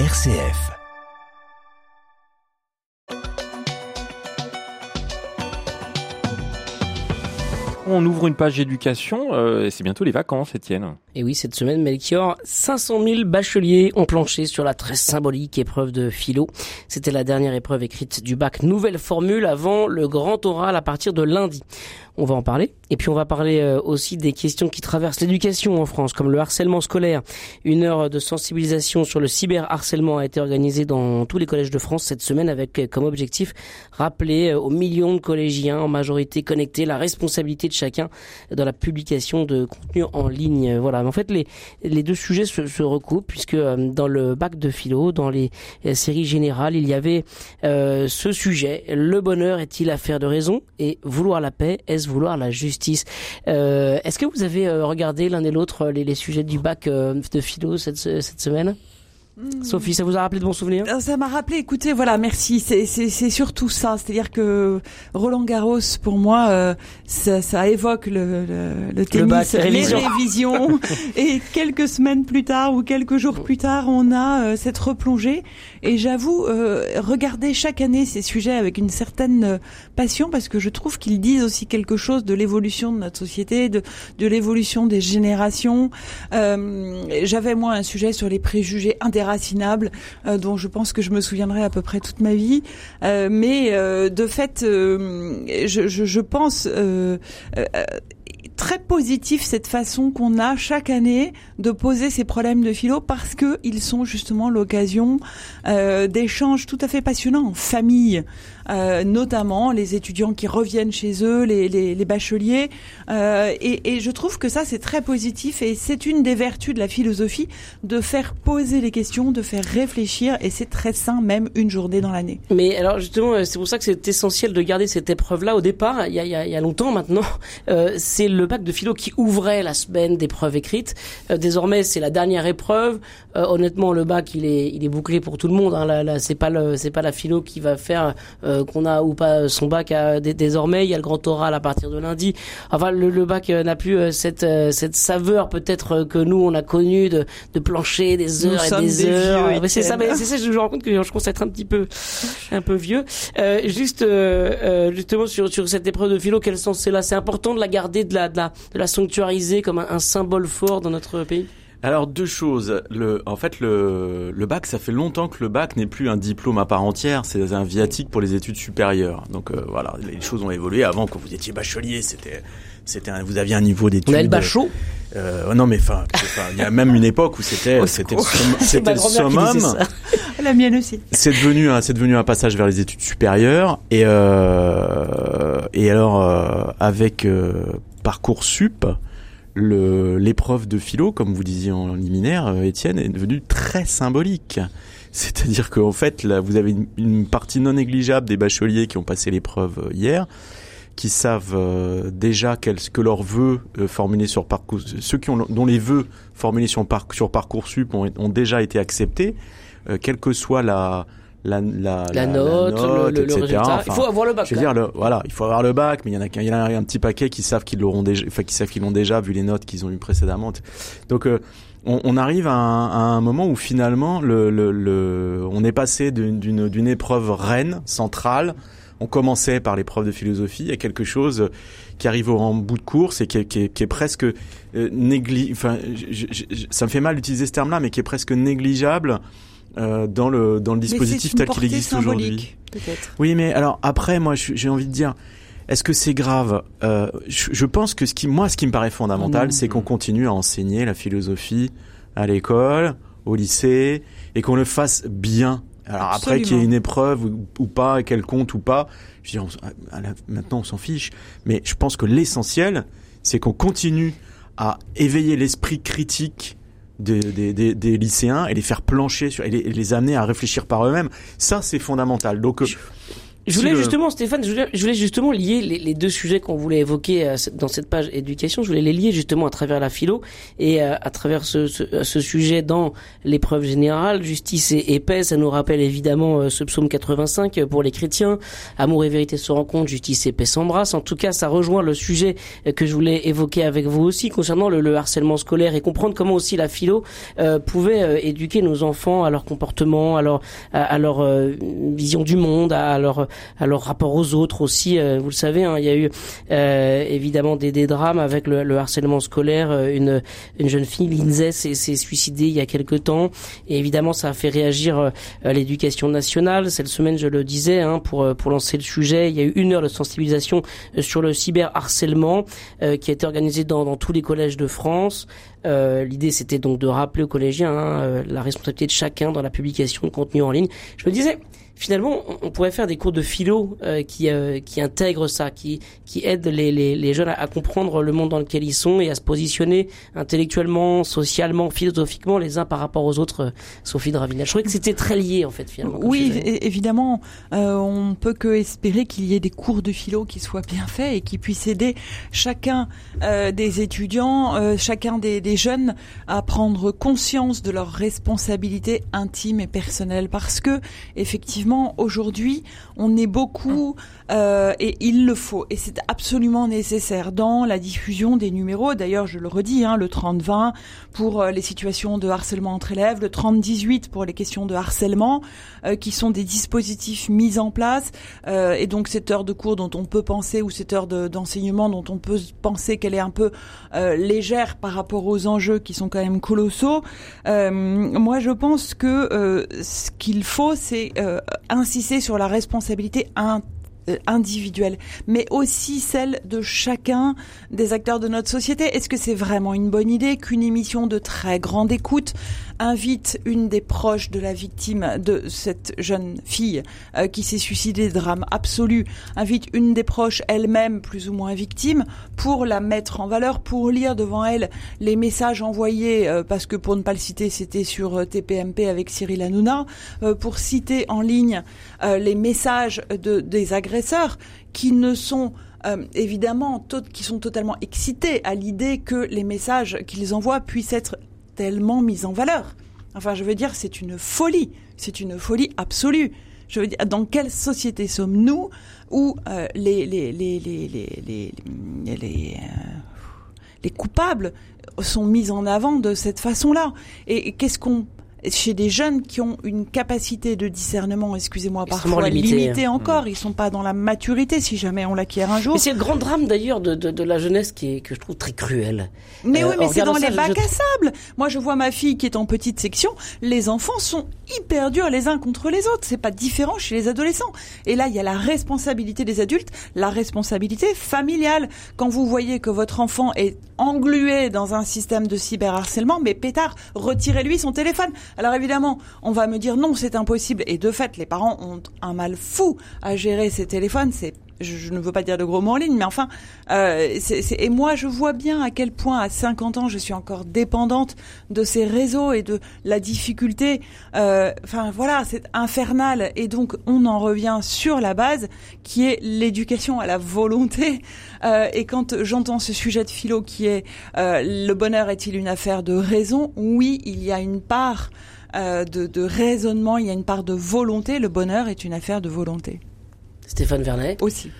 RCF. On ouvre une page d'éducation euh, et c'est bientôt les vacances, Étienne. Et oui, cette semaine, Melchior, 500 000 bacheliers ont planché sur la très symbolique épreuve de philo. C'était la dernière épreuve écrite du bac Nouvelle Formule avant le grand oral à partir de lundi. On va en parler. Et puis on va parler euh, aussi des questions qui traversent l'éducation en France, comme le harcèlement scolaire. Une heure de sensibilisation sur le cyberharcèlement a été organisée dans tous les collèges de France cette semaine avec euh, comme objectif rappeler euh, aux millions de collégiens en majorité connectés la responsabilité de chacun dans la publication de contenu en ligne. Voilà. En fait, les, deux sujets se, recoupent puisque dans le bac de philo, dans les séries générales, il y avait ce sujet. Le bonheur est-il affaire de raison et vouloir la paix est vouloir la justice. Euh, Est-ce que vous avez euh, regardé l'un et l'autre les, les, sujets du bac euh, de philo cette semaine? Mmh. Sophie, ça vous a rappelé de bons souvenirs? Ça m'a rappelé, écoutez, voilà, merci. C'est surtout ça, c'est-à-dire que Roland Garros, pour moi, euh, ça, ça, évoque le, le, le tennis, le les révisions, et quelques semaines plus tard ou quelques jours plus tard, on a euh, cette replongée. Et j'avoue, euh, regarder chaque année ces sujets avec une certaine euh, passion, parce que je trouve qu'ils disent aussi quelque chose de l'évolution de notre société, de, de l'évolution des générations. Euh, J'avais moi un sujet sur les préjugés intéressants irracinable euh, dont je pense que je me souviendrai à peu près toute ma vie. Euh, mais euh, de fait, je, je, je, pense très positif cette façon qu'on a chaque année de poser ces problèmes de philo parce que ils sont justement l'occasion euh, d'échanges tout à fait passionnants en famille, euh, notamment les étudiants qui reviennent chez eux, les, les, les bacheliers, euh, et, et, je trouve que ça c'est très positif et c'est une des vertus de la philosophie de faire poser les questions, de faire réfléchir et c'est très sain même une journée dans l'année. Mais alors justement c'est pour ça que c'est essentiel de garder cette épreuve là au départ. Il y a, il y a, il y a longtemps maintenant, euh, c'est le bac de philo qui ouvrait la semaine d'épreuves écrites. Euh, désormais, c'est la dernière épreuve. Euh, honnêtement, le bac, il est, il est bouclé pour tout le monde. Hein. Là, là c'est pas le, c'est pas la philo qui va faire euh, qu'on a ou pas son bac. À, désormais, il y a le grand oral à partir de lundi. Enfin, le, le bac n'a plus cette, cette saveur peut-être que nous on a connu de, de plancher des heures nous et des, des heures. C'est ça, mais c'est ça. Je me rends compte que je commence à être un petit peu, un peu vieux. juste, justement sur sur cette épreuve de philo, quel sens c'est là? C'est important de la garder, de la, de la, de la sanctuariser comme un, un symbole fort dans notre pays? Alors deux choses. Le, en fait, le, le bac, ça fait longtemps que le bac n'est plus un diplôme à part entière. C'est un viatique pour les études supérieures. Donc euh, voilà, les choses ont évolué. Avant, quand vous étiez bachelier, c'était, c'était, vous aviez un niveau d'études. Naël Bachot. Euh, non, mais enfin, il y a même une époque où c'était, c'était, c'était le summum. La mienne aussi. C'est devenu, un, c'est devenu un passage vers les études supérieures. Et euh, et alors euh, avec parcoursup l'épreuve de philo, comme vous disiez en liminaire, euh, Étienne, est devenue très symbolique. C'est-à-dire qu'en fait, là, vous avez une, partie non négligeable des bacheliers qui ont passé l'épreuve euh, hier, qui savent euh, déjà quels que leurs vœux formulés sur parcours, ceux qui ont dont les vœux formulés sur, par, sur parcoursup ont, déjà été acceptés, quelle que soit la la, la, la, note, la note le, etc. le résultat. Enfin, il faut avoir le bac. Je veux dire, le, voilà, il faut avoir le bac, mais il y en a, il y en a un petit paquet qui savent qu'ils l'auront déjà, enfin qui savent qu'ils l'ont déjà vu les notes qu'ils ont eues précédemment. Donc euh, on, on, arrive à un, à un, moment où finalement le, le, le on est passé d'une d'une épreuve reine centrale. On commençait par l'épreuve de philosophie à quelque chose qui arrive en bout de course et qui est, qui est, qui est presque euh, négli. Enfin, je, je, je, ça me fait mal d'utiliser ce terme-là, mais qui est presque négligeable. Euh, dans le dans le dispositif tel qu'il existe aujourd'hui. Oui, mais alors après, moi, j'ai envie de dire, est-ce que c'est grave euh, je, je, pense que ce qui, moi, ce qui me paraît fondamental, c'est qu'on continue à enseigner la philosophie à l'école, au lycée, et qu'on le fasse bien. Alors Absolument. après qu'il y ait une épreuve ou, ou pas, qu'elle compte ou pas, je veux dire, on, la, maintenant on s'en fiche. Mais je pense que l'essentiel, c'est qu'on continue à éveiller l'esprit critique des, des, des, des, lycéens et les faire plancher sur, et les, les amener à réfléchir par eux-mêmes. Ça, c'est fondamental. Donc, euh, Je voulais justement, Stéphane, je voulais, justement lier les, deux sujets qu'on voulait évoquer euh, dans cette page éducation. Je voulais les lier justement à travers la philo et euh, à travers ce, ce, sujet dans l'épreuve générale, justice et, paix. Ça nous rappelle évidemment euh, ce psaume 85 pour les chrétiens. Amour et vérité se rencontrent, justice et paix s'embrassent. En tout cas, ça rejoint le sujet que je voulais évoquer avec vous aussi concernant le, harcèlement scolaire et comprendre comment aussi la philo pouvait éduquer nos enfants à leur comportement, à leur, à, leur vision du monde, à leur alors rapport aux autres aussi. Euh, vous le savez, hein, il y a eu euh, évidemment des, des, drames avec le, le harcèlement scolaire. Euh, une, une jeune fille, Lindsay, s'est suicidée il y a quelque temps. Et évidemment, ça a fait réagir l'éducation nationale. Cette semaine, je le disais, hein, pour pour lancer le sujet, il y a eu une heure de sensibilisation sur le cyberharcèlement qui a été organisée dans, dans tous les collèges de France. Euh, L'idée, c'était donc de rappeler aux collégiens hein, la responsabilité de chacun dans la publication de contenu en ligne. Je me disais, finalement, on pourrait faire des cours de philo euh, qui euh, qui intègrent ça, qui qui aident les, les, les jeunes à, comprendre le monde dans lequel ils sont et à se positionner intellectuellement, socialement, philosophiquement les uns par rapport aux autres. Euh, Sophie de Ravinel. Je trouvais que c'était très lié en fait finalement. Oui, évidemment, euh, on peut que espérer qu'il y ait des cours de philo qui soient bien faits et qui puissent aider chacun des étudiants, chacun des, des jeunes à prendre conscience de leurs responsabilités intimes et personnelles, parce que effectivement aujourd'hui, on est beaucoup, euh, et il le faut, et c'est absolument nécessaire dans la diffusion des numéros. D'ailleurs, je le redis, hein, le 30-20 pour euh, les situations de harcèlement entre élèves, le 30-18 pour les questions de harcèlement, euh, qui sont des dispositifs mis en place. et donc, cette heure de cours dont on peut penser, ou cette heure d'enseignement dont on peut penser qu'elle est un peu légère par rapport aux enjeux qui sont quand même colossaux. moi, je pense que ce qu'il faut, c'est insister sur la responsabilité euh, individuelle, mais aussi celle de chacun des acteurs de notre société. Est-ce que c'est vraiment une bonne idée qu'une émission de très grande écoute invite une des proches de la victime de cette jeune fille euh, qui s'est suicidée, drame absolu, invite une des proches elle-même plus ou moins victime pour la mettre en valeur, pour lire devant elle les messages envoyés, euh, parce que pour ne pas le citer, c'était sur TPMP avec Cyril Hanouna, pour citer en ligne les messages de, des qui ne sont euh, évidemment qui sont totalement excités à l'idée que les messages qu'ils envoient puissent être tellement mis en valeur. Enfin, je veux dire, c'est une folie, c'est une folie absolue. Je veux dire, dans quelle société sommes-nous où euh, les les les les les les, euh, les coupables sont mis en avant de cette façon-là? Et qu'est-ce qu'on chez des jeunes qui ont une capacité de discernement, excusez-moi, parfois limitée, encore. Ils sont pas dans la maturité si jamais on l'acquiert un jour. c'est le grand drame d'ailleurs de, de, de, la jeunesse qui est, que je trouve très cruel. Mais oui, euh, mais c'est dans les bacs à sable. Moi, je vois ma fille qui est en petite section. Les enfants sont hyper durs les uns contre les autres. C'est pas différent chez les adolescents. Et là, il y a la responsabilité des adultes, la responsabilité familiale. Quand vous voyez que votre enfant est englué dans un système de cyberharcèlement, mais pétard, retirez-lui son téléphone. Alors évidemment, on va me dire non, c'est impossible. Et de fait, les parents ont un mal fou à gérer ces téléphones. C'est je, ne veux pas dire de gros mots en ligne, mais enfin, euh, et moi je vois bien à quel point à 50 ans je suis encore dépendante de ces réseaux et de la difficulté. Euh, enfin voilà, c'est infernal. Et donc on en revient sur la base qui est l'éducation à la volonté. Euh, et quand j'entends ce sujet de philo qui est le bonheur est-il une affaire de raison? Oui, il y a une part euh, de, raisonnement, il y a une part de volonté. Le bonheur est une affaire de volonté. Stéphane Vernet Aussi.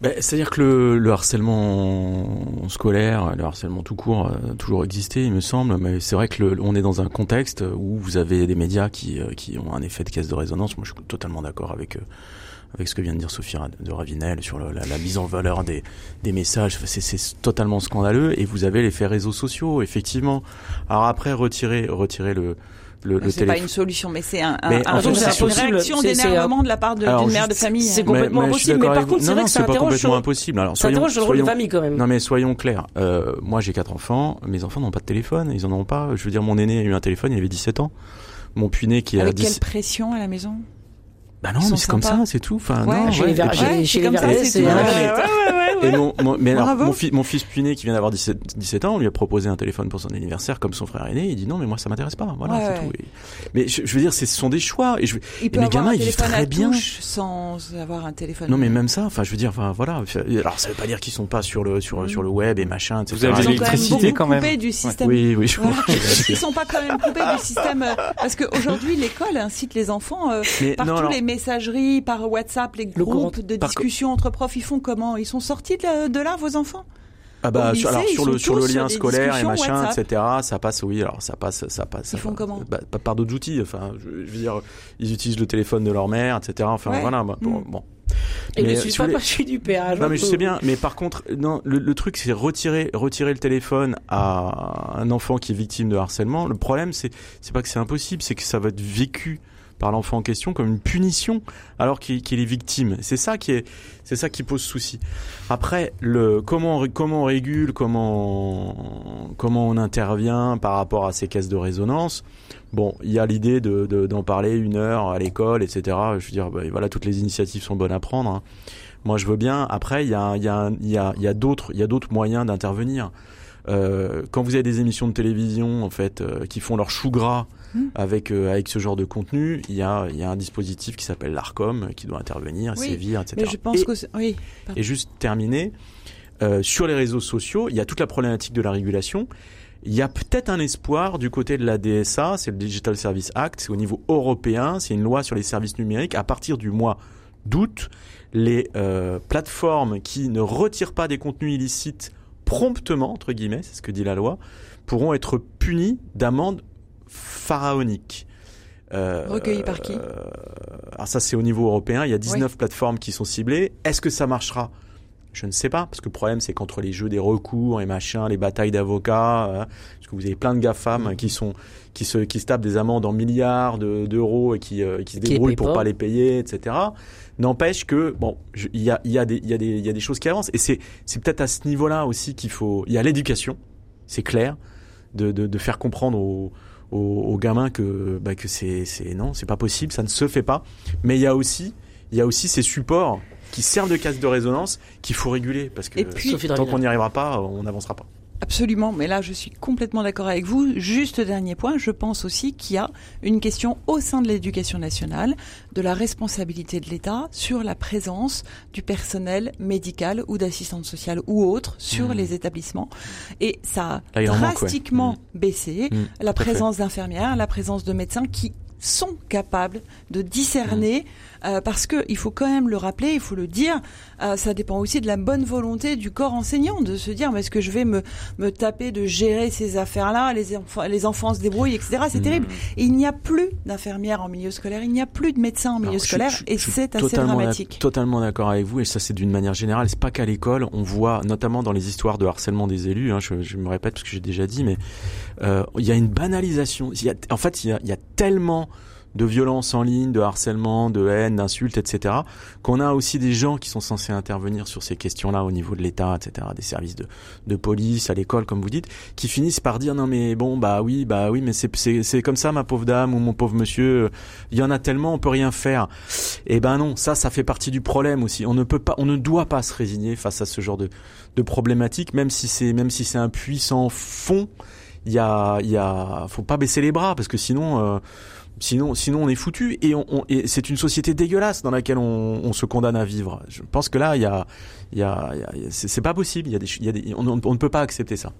Ben, C'est-à-dire que le, harcèlement scolaire, le harcèlement tout court, a toujours existé, il me semble. Mais c'est vrai que on est dans un contexte où vous avez des médias qui, euh, qui ont un effet de caisse de résonance. Moi, je suis totalement d'accord avec euh, avec ce que vient de dire Sophie de Ravinel sur la, la, mise en valeur des, des messages. C'est totalement scandaleux. Et vous avez l'effet réseaux sociaux, effectivement. Alors après, retirer, retirer le, le, le c'est pas une solution, mais c'est un, un, un une réaction d'énervement de la part d'une mère de famille. C'est complètement impossible. Mais, par contre, c'est vrai que c'est pas complètement impossible. Alors, soyons, ça soyons, famille quand même. Non, mais soyons clairs. Euh, moi, j'ai quatre enfants. Mes enfants n'ont pas de téléphone. Ils en ont pas. Je veux dire, mon aîné a eu un téléphone. Il avait 17 ans. Mon puiné qui a Avec quelle pression à la maison? Bah non, mais c'est comme ça, c'est tout. Enfin, Ouais, non, chez ouais. les Et c'est Et mon, mon- mais alors, mon, fi- mon fils puné qui vient d'avoir 17, 17 ans, on lui a proposé un téléphone pour son anniversaire comme son frère aîné. Il dit non, mais moi ça m'intéresse pas. Voilà, Ouais, c'est ouais. tout. Et- mais je, je veux dire, ce sont des choix. Et je, Il peut mes avoir gamins, un ils vivent très à bien. sans avoir un téléphone. non, mais même ça. Enfin, je veux dire, enfin, voilà. Alors, ça veut pas dire qu'ils sont pas sur le sur Mm. sur le web et machin, etc. Vous avez quand même l'électricité, quand même. coupés du système. Oui, oui. Je Ils sont pas quand même coupés du système euh, parce qu'aujourd'hui l'école incite les enfants euh, par tous les messageries, par WhatsApp, les Le groupes comment- de discussion entre profs. Ils font comment? Ils sont sortis de là, de là, vos enfants? Ah bah alors sur le sur lien sur scolaire et machin, WhatsApp. etc. Ça passe, oui. Alors ça passe, ça passe. Ils ça font comment? Bah, par- d'autres outils. Enfin, je, je veux dire, ils utilisent le téléphone de leur mère, etc. Enfin Ouais. voilà. bah, bon, Mm. bon. Et Mais, ne si suis pas du péage. Non hein, mais je sais bien, mais par contre, non, le, le truc c'est retirer retirer le téléphone à un enfant qui est victime de harcèlement. Le problème c'est c'est pas que c'est impossible, c'est que ça va être vécu par l'enfant en question comme une punition alors qu'il est victime. C'est ça qui est c'est ça qui pose souci. Après le comment on comment on régule, comment comment on intervient par rapport à ces caisses de résonance? Bon, il y a l'idée de de- d'en parler une heure à l'école, etc. Je veux dire, bah, voilà, toutes les initiatives sont bonnes à prendre. hein. Moi, je veux bien. Après, il y a, il y a, il y a, il y a d'autres, il y a d'autres moyens d'intervenir. Euh, quand vous avez des émissions de télévision, en fait, euh, qui font leur chou gras Mm. avec euh, avec ce genre de contenu, il y a, il y a un dispositif qui s'appelle l'Arcom qui doit intervenir, Oui, sévir, etc. Mais je pense Et- que oui. et juste terminer, euh, sur les réseaux sociaux, il y a toute la problématique de la régulation. Il y a peut-être un espoir du côté de la DSA, c'est le Digital Service Act, c'est au niveau européen, c'est une loi sur les services numériques. À partir du mois d'août, les euh, plateformes qui ne retirent pas des contenus illicites promptement, entre guillemets, c'est ce que dit la loi, pourront être punies d'amendes pharaoniques. Euh, Recueillies par qui euh, Alors ça c'est au niveau européen, il y a 19 plateformes qui sont ciblées. Est-ce que ça marchera? Je ne sais pas, parce que le problème c'est qu'entre les jeux des recours et machin, les batailles d'avocats, euh, parce que vous avez plein de GAFAM qui sont qui se qui se tapent des amendes en milliards de- d'euros et qui euh, qui se Qui débrouillent payent pour pas. pas les payer, etc. N'empêche que bon, il y a il y a des il y a des il y a des choses qui avancent et c'est c'est peut-être à ce niveau-là aussi qu'il faut il y a l'éducation, c'est clair, de, de de faire comprendre aux aux, aux gamins que bah, que c'est c'est non c'est pas possible, ça ne se fait pas. Mais il y a aussi il y a aussi ces supports qui servent de casse de résonance qu'il faut réguler parce que Et puis- tant qu'on n'y arrivera pas, on n'avancera pas. Absolument, mais là je suis complètement d'accord avec vous. Juste dernier point, je pense aussi qu'il y a une question au sein de l'éducation nationale de la responsabilité de l'État sur la présence du personnel médical ou d'assistante sociale ou autre sur Mmh. les établissements. Et ça a Là, il en manque, ouais. drastiquement baissé Mmh, la tout présence d'infirmières, la présence de médecins qui sont capables de discerner, euh, parce que il faut quand même le rappeler, il faut le dire, euh, ça dépend aussi de la bonne volonté du corps enseignant, de se dire, mais est-ce que je vais me, me taper de gérer ces affaires-là, les, enfants, les enfants se débrouillent, etc. C'est Mmh. terrible. Et il n'y a plus d'infirmières en milieu scolaire, il n'y a plus de médecins en milieu Alors, scolaire, je- et je suis c'est assez dramatique. Totalement d'accord avec vous, et ça c'est d'une manière générale. C'est pas qu'à l'école, on voit notamment dans les histoires de harcèlement des élus. hein, je, je me répète parce que j'ai déjà dit, mais euh, il y a une banalisation. Il y a, en fait, il y y a tellement de violence en ligne, de harcèlement, de haine, d'insultes, etc. Qu'on a aussi des gens qui sont censés intervenir sur ces questions-là au niveau de l'État, etc. Des services de, de police, à l'école, comme vous dites, qui finissent par dire non mais bon bah oui bah oui mais c'est comme ça ma pauvre dame ou mon pauvre monsieur. Il y en a tellement, on peut rien faire. Eh ben non, ça, ça fait partie du problème aussi. On ne peut pas, on ne doit pas se résigner face à ce genre de, de problématique, même si c'est, même si c'est un puissant fond. Il y a, il y a, faut pas baisser les bras parce que sinon, euh, sinon, sinon on est foutu et, on, on- et c'est une société dégueulasse dans laquelle on, on se condamne à vivre. Je pense que là, il y a, il y a, a- c'est pas possible. Il y a des, y a des, on, on ne peut pas accepter ça.